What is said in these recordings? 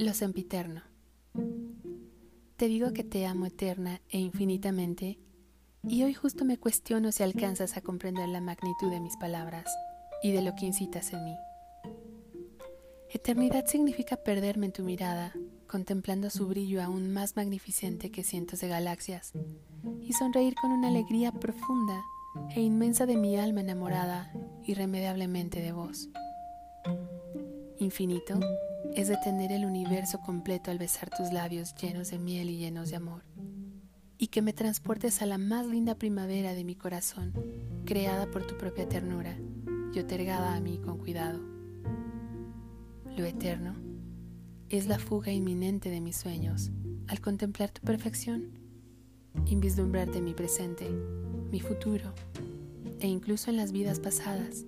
Lo sempiterno. Te digo que te amo eterna e infinitamente, y hoy justo me cuestiono si alcanzas a comprender la magnitud de mis palabras y de lo que incitas en mí. Eternidad significa perderme en tu mirada, contemplando su brillo aún más magnificente que cientos de galaxias, y sonreír con una alegría profunda e inmensa de mi alma enamorada irremediablemente de vos. Infinito es detener el universo completo al besar tus labios llenos de miel y llenos de amor, y que me transportes a la más linda primavera de mi corazón, creada por tu propia ternura y otorgada a mí con cuidado. Lo eterno es la fuga inminente de mis sueños al contemplar tu perfección y vislumbrarte mi presente, mi futuro e incluso en las vidas pasadas,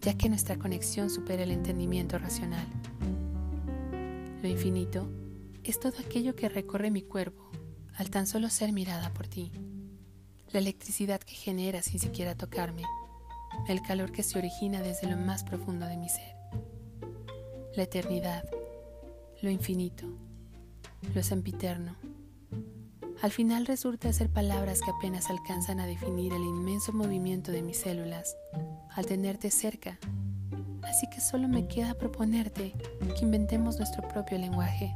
ya que nuestra conexión supera el entendimiento racional. Lo infinito es todo aquello que recorre mi cuerpo al tan solo ser mirada por ti, la electricidad que genera sin siquiera tocarme, el calor que se origina desde lo más profundo de mi ser, la eternidad, lo infinito, lo sempiterno. Al final resulta ser palabras que apenas alcanzan a definir el inmenso movimiento de mis células al tenerte cerca Así que solo me queda proponerte que inventemos nuestro propio lenguaje,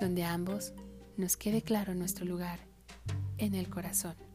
donde ambos nos quede claro nuestro lugar en el corazón.